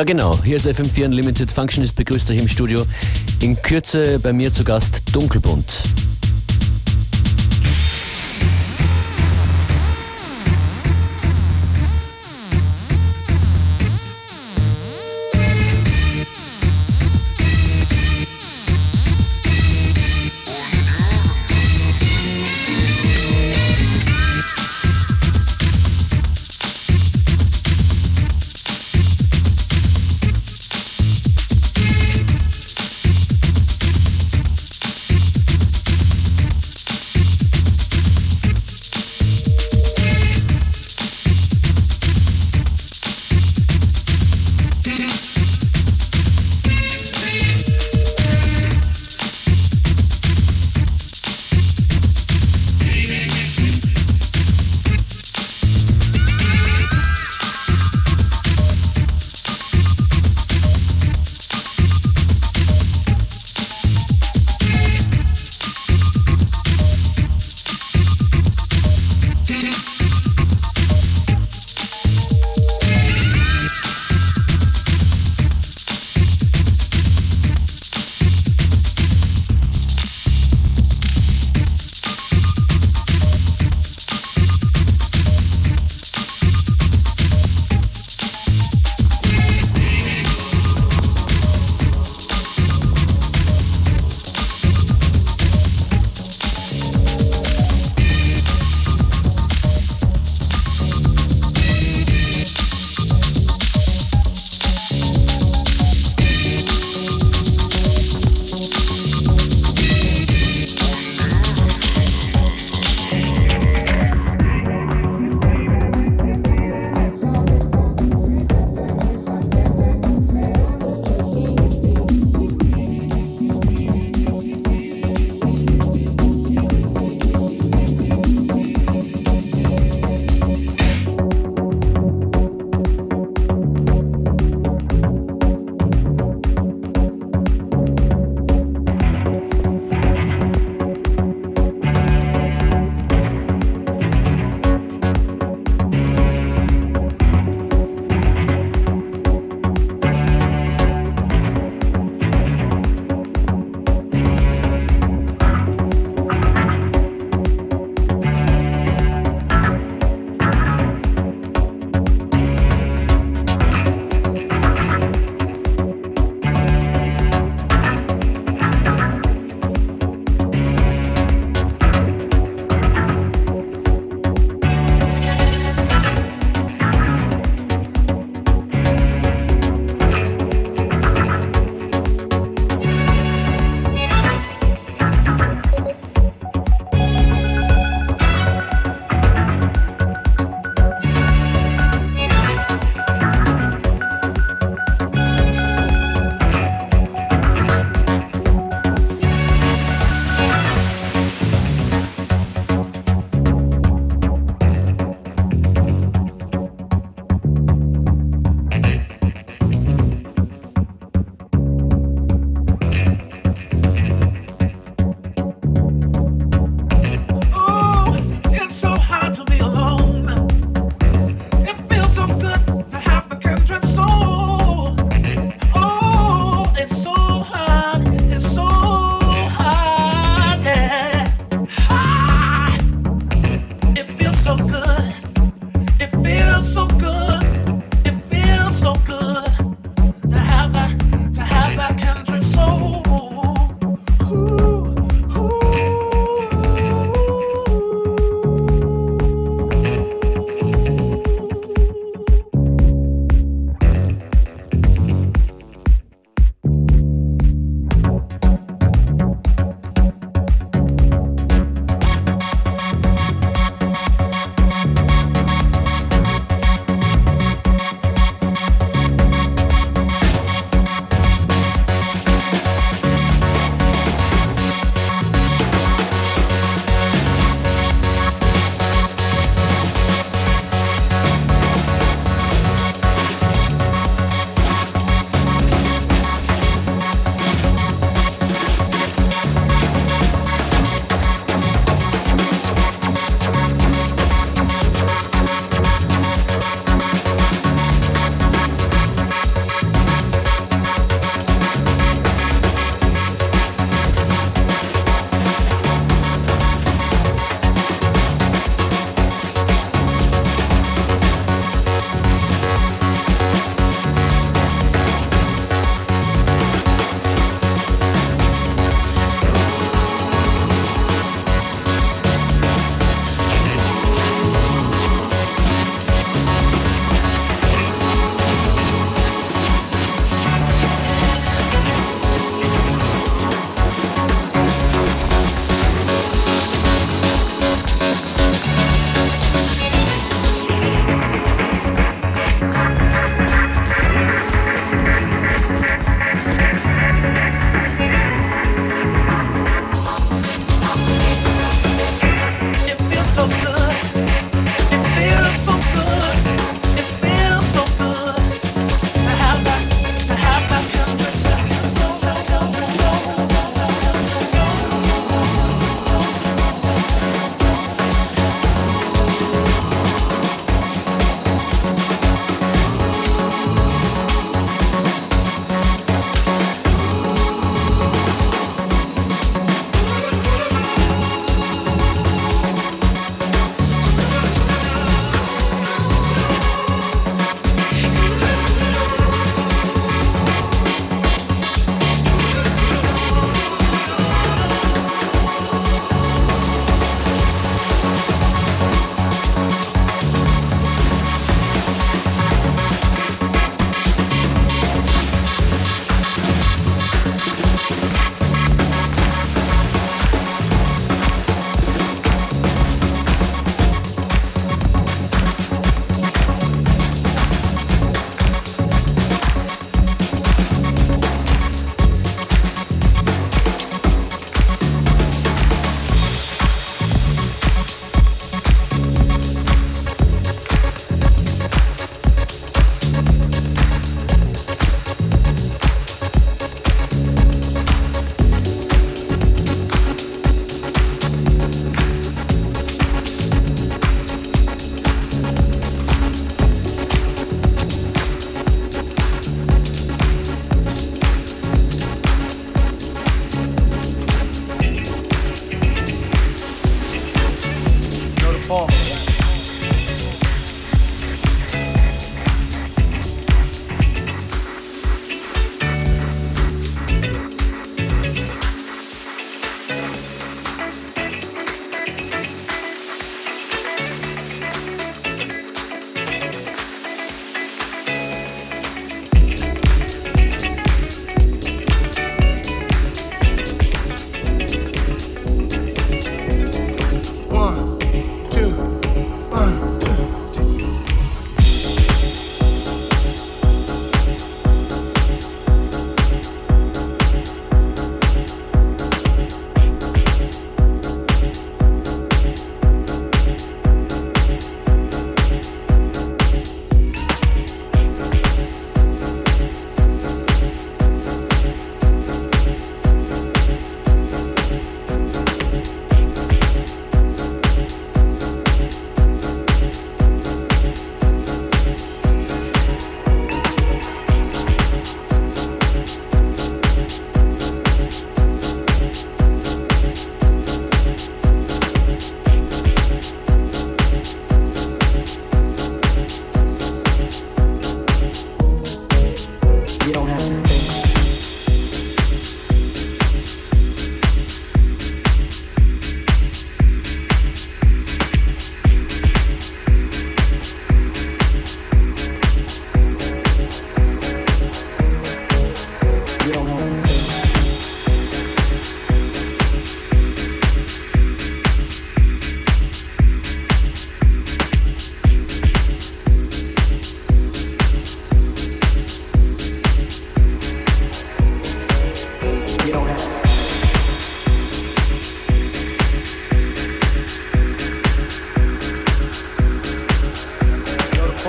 Ja, genau. Hier ist FM4 Unlimited. Functionist begrüßt euch im Studio. In Kürze bei mir zu Gast Dunkelbunt.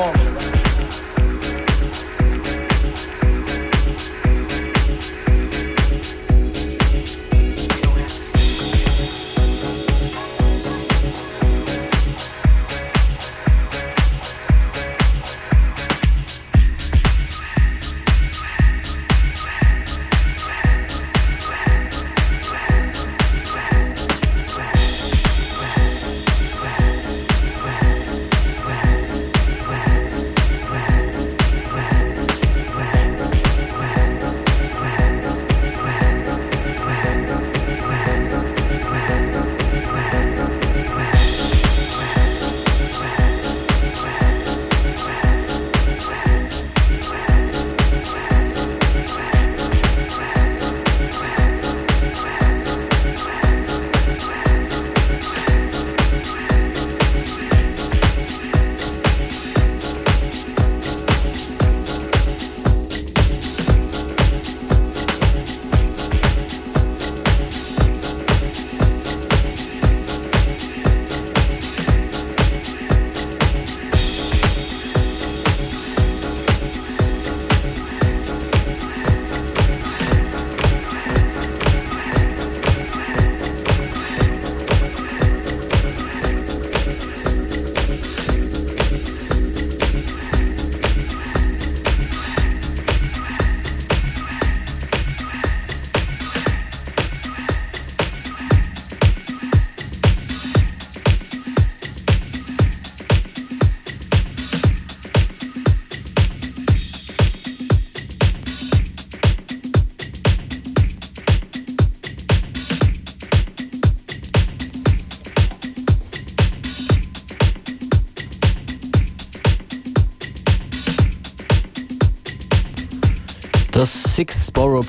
performance.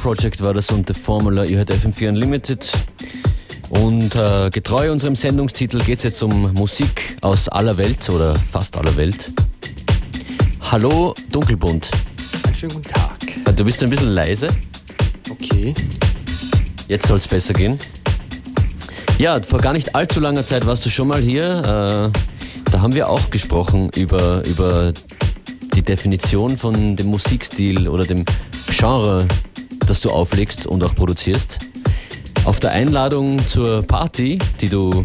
Project war das und The Formula. Ihr hört FM4 Unlimited. Und äh, getreu unserem Sendungstitel geht es jetzt um Musik aus aller Welt oder fast aller Welt. Hallo Dunkelbunt. Einen schönen guten Tag. Äh, du bist ein bisschen leise. Okay. Jetzt soll es besser gehen. Ja, vor gar nicht allzu langer Zeit warst du schon mal hier. Äh, da haben wir auch gesprochen über, über die Definition von dem Musikstil oder dem Genre, das du auflegst und auch produzierst. Auf der Einladung zur Party, die du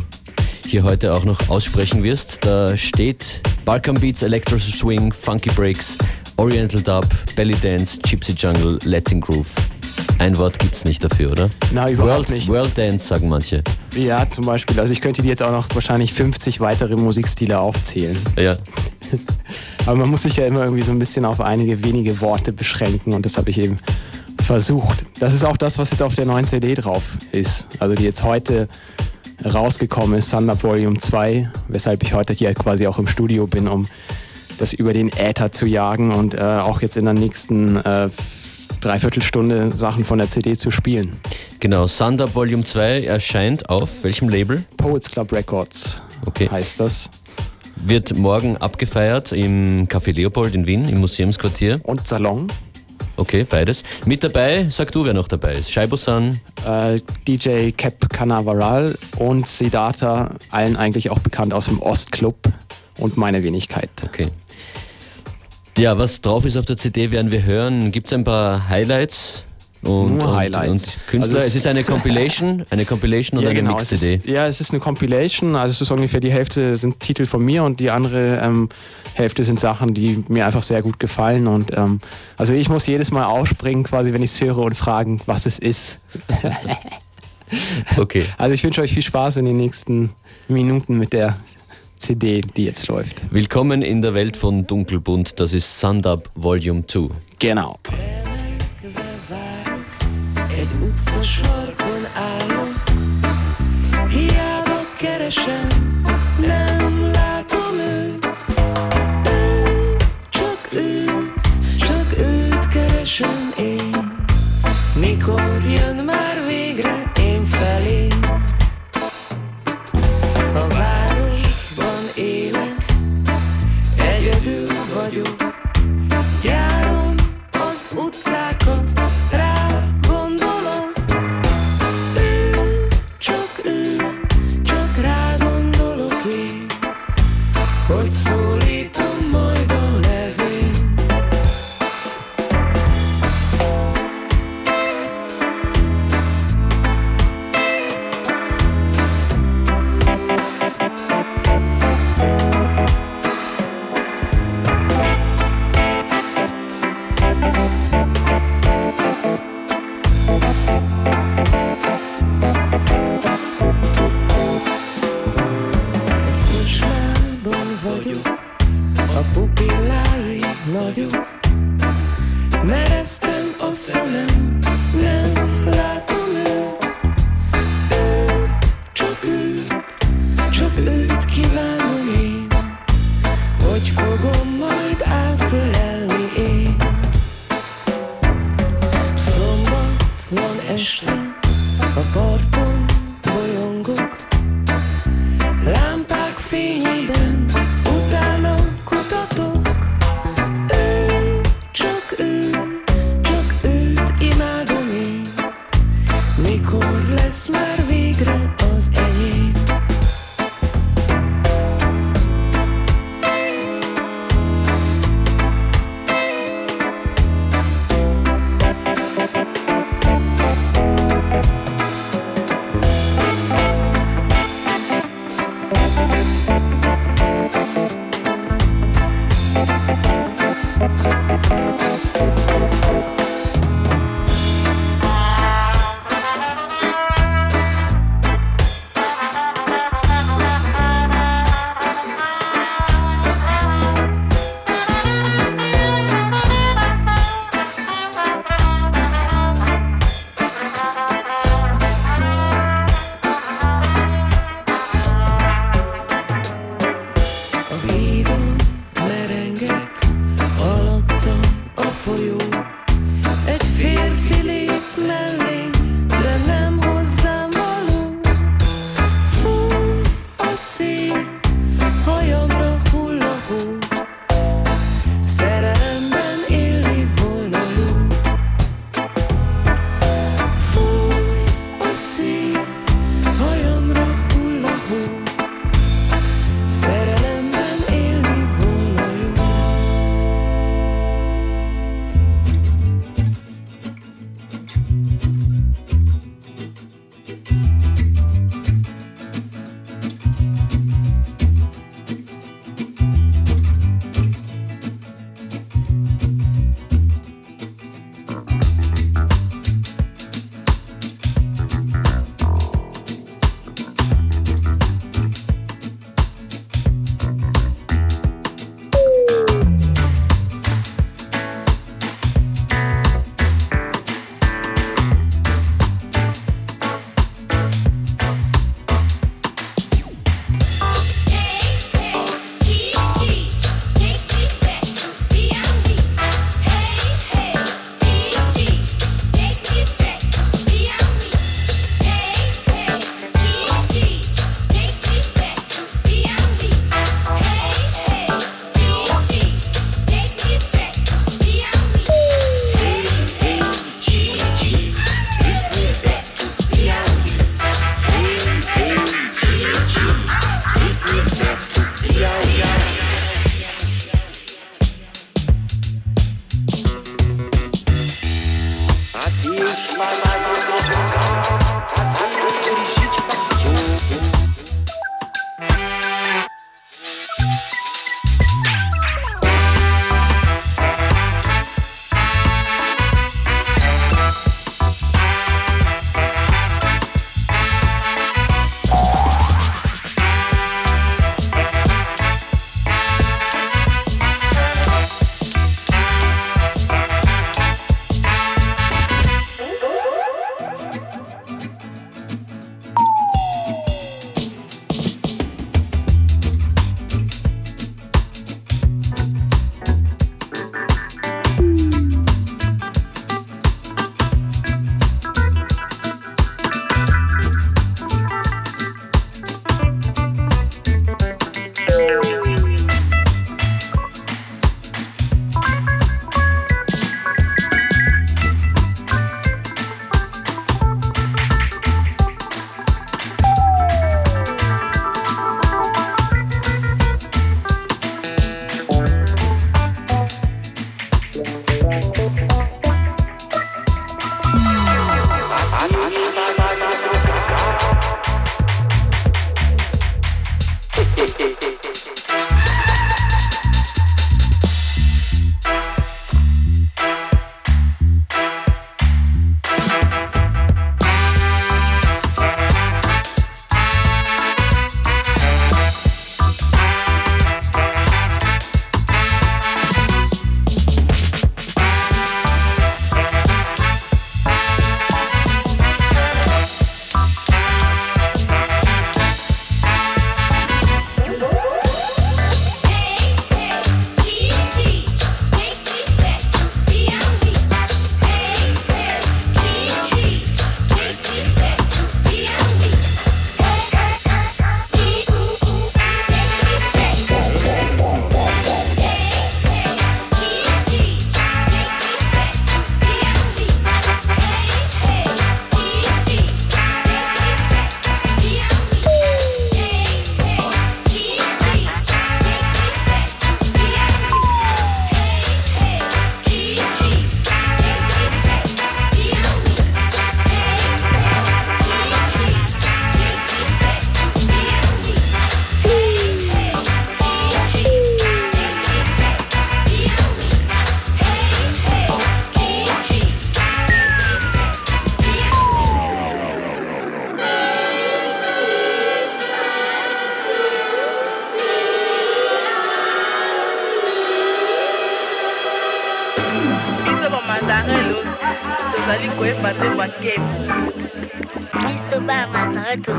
hier heute auch noch aussprechen wirst, da steht Balkan Beats, Electro Swing, Funky Breaks, Oriental Dub, Belly Dance, Gypsy Jungle, Latin Groove. Ein Wort gibt's nicht dafür, oder? Na, überhaupt World, nicht. World Dance sagen manche. Ja, zum Beispiel. Also ich könnte dir jetzt auch noch wahrscheinlich 50 weitere Musikstile aufzählen. Ja, Aber man muss sich ja immer irgendwie so ein bisschen auf einige wenige Worte beschränken und das habe ich eben versucht. Das ist auch das, was jetzt auf der neuen CD drauf ist. Also die jetzt heute rausgekommen ist, Thunder Volume 2, weshalb ich heute hier quasi auch im Studio bin, um das über den Äther zu jagen und äh, auch jetzt in der nächsten äh, Dreiviertelstunde Sachen von der CD zu spielen. genau. Sunder Volume 2 erscheint auf welchem Label? Poets Club Records Okay. heißt das. Wird morgen abgefeiert im Café Leopold in Wien, im Museumsquartier. Und Salon. Okay, beides. Mit dabei, sag du, wer noch dabei ist. Scheibosan, äh, DJ Cap Canaveral und Siddhartha, allen eigentlich auch bekannt aus dem Ostclub und meine Wenigkeit. okay. Ja, was drauf ist auf der CD, werden wir hören. Gibt es ein paar Highlights? Und, Nur und, Highlights. Und Künstler, Also es- es ist eine Compilation, eine Compilation und eine genau, Mix-CD. ist, ja, es ist eine Compilation, also es ist ungefähr die Hälfte sind Titel von mir und die andere ähm, Hälfte sind Sachen, die mir einfach sehr gut gefallen und ähm, also ich muss jedes Mal aufspringen, quasi wenn ich es höre und fragen, was es ist. Okay. Also ich wünsche euch viel Spaß in den nächsten Minuten mit der CD, die jetzt läuft. Willkommen in der Welt von Dunkelbunt. Das ist Sundub Volume 2. Genau. Egy utcasarkon állok, hiába keresem,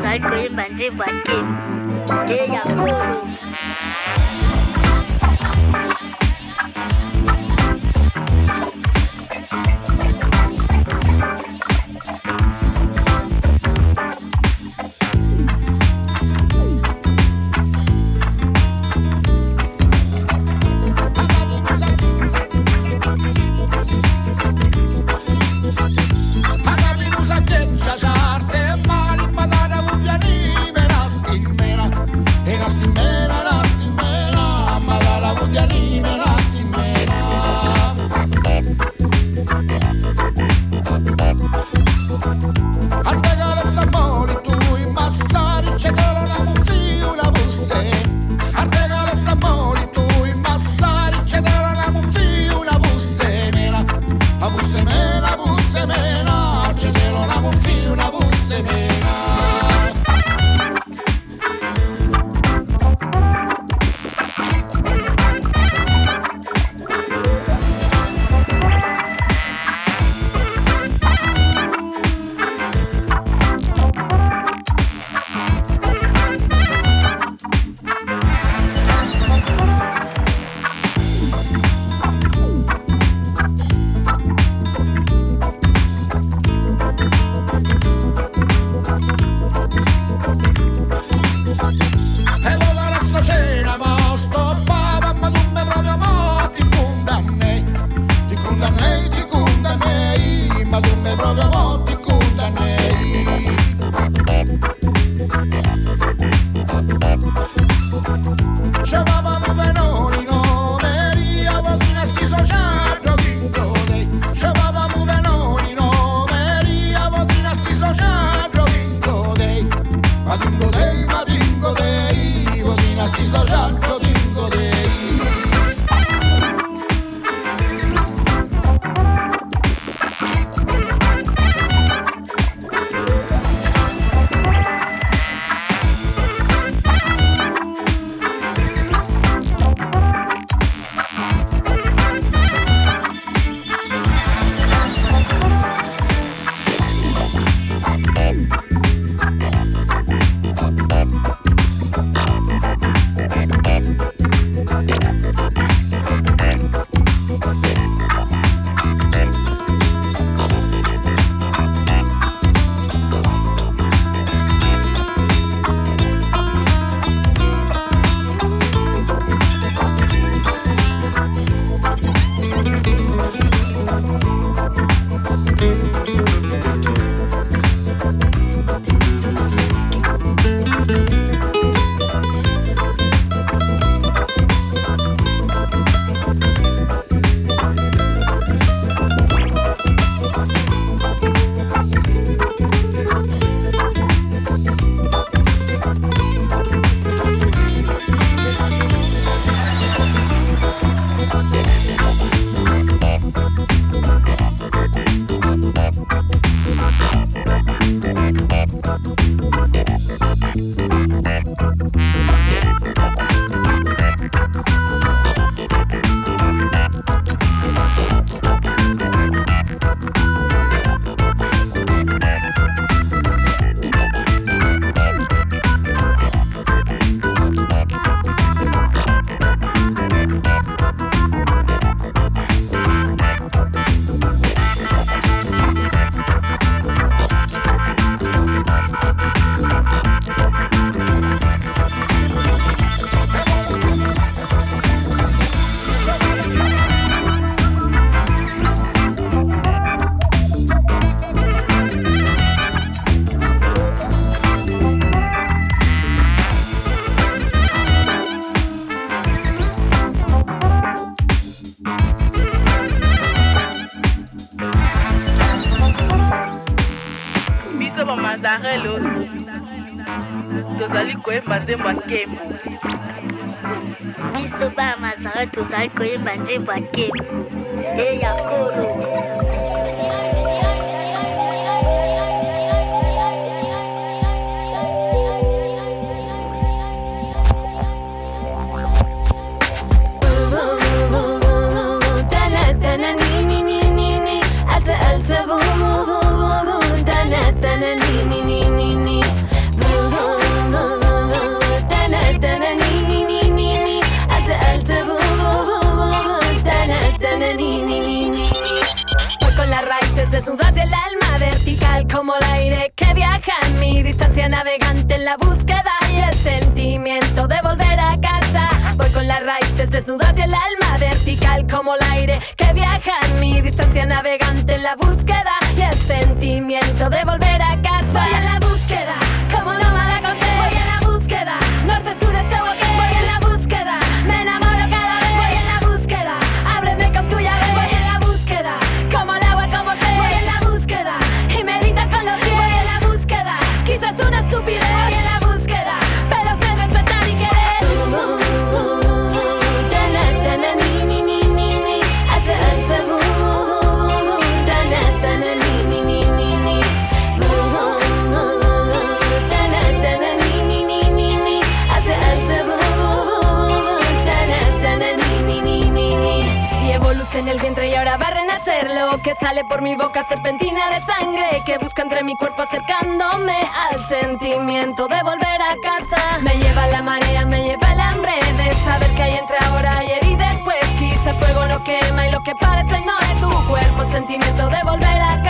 கட்குயில் பன்றி பற்றி தேயா கூறு nzembo akembo biso bana mazara tozali koyemba nzembo akembo e ya kolo. navegante en la búsqueda y el sentimiento de volver a casa. Voy con las raíces desnudas y el alma vertical como el aire que viaja en mi distancia navegante en la búsqueda y el sentimiento de volver sale por mi boca serpentina de sangre que busca entre mi cuerpo acercándome al sentimiento de volver a casa. Me lleva la marea, me lleva el hambre de saber que hay entre ahora, ayer y después. Quizá fuego no quema y lo que parece no es tu cuerpo, el sentimiento de volver a casa.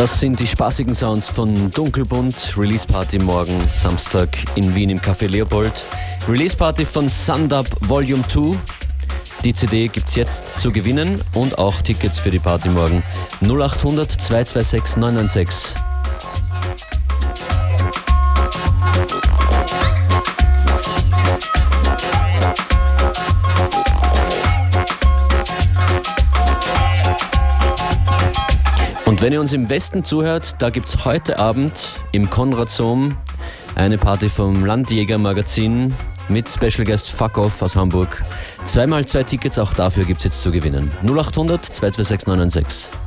Das sind die spaßigen Sounds von Dunkelbunt, Release Party morgen Samstag in Wien im Café Leopold. Release Party von Sundub Volume 2. Die CD gibt es jetzt zu gewinnen und auch Tickets für die Party morgen. 0800 226 996. Und wenn ihr uns im Westen zuhört, da gibt es heute Abend im Konradsom eine Party vom Landjäger Magazin mit Special Guest Fuck Off aus Hamburg. Zweimal zwei Tickets, auch dafür gibt es jetzt zu gewinnen. 0800 226 996.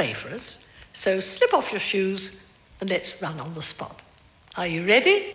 For us, so slip off your shoes and let's run on the spot. Are you ready?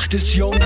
Nacht ist jung.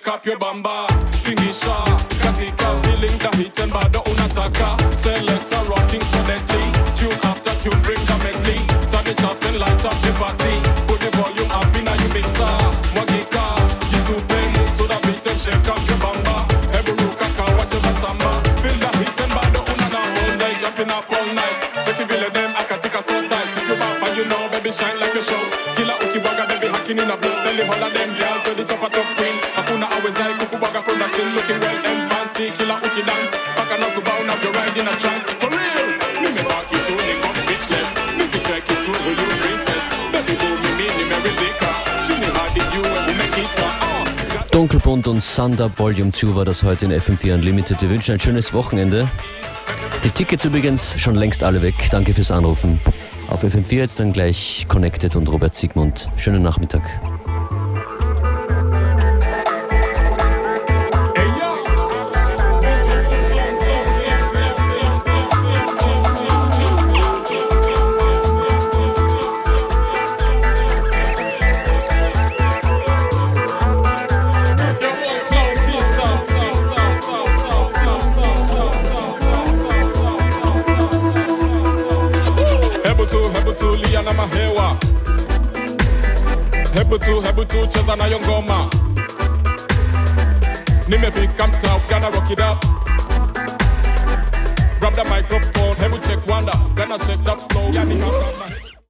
Shake up your bamba. Tingisha, katika, feeling and bado unataka. Selector rocking so. Tune after tune, bring the medley. Turn it up and light up the party. Put the volume up in a you mixer. Mwagika, move to the beat and shake up your bamba. Eburuka, watch the samba. Feel the heat and bado unana whole day. Jumping up all night. Check if you let them, I can take a so tight. If you and you know, baby, shine like a show. Killa Kila ukibaga, baby, hacking in a blow. Tell the whole of them girls, so the top of top queen. Dunkelbunt und Sundup Volume 2 war das heute in FM4 Unlimited. Wir wünschen ein schönes Wochenende. Die Tickets übrigens schon längst alle weg. Danke fürs Anrufen. Auf FM4 jetzt dann gleich Connected und Robert Sigmund. Schönen Nachmittag.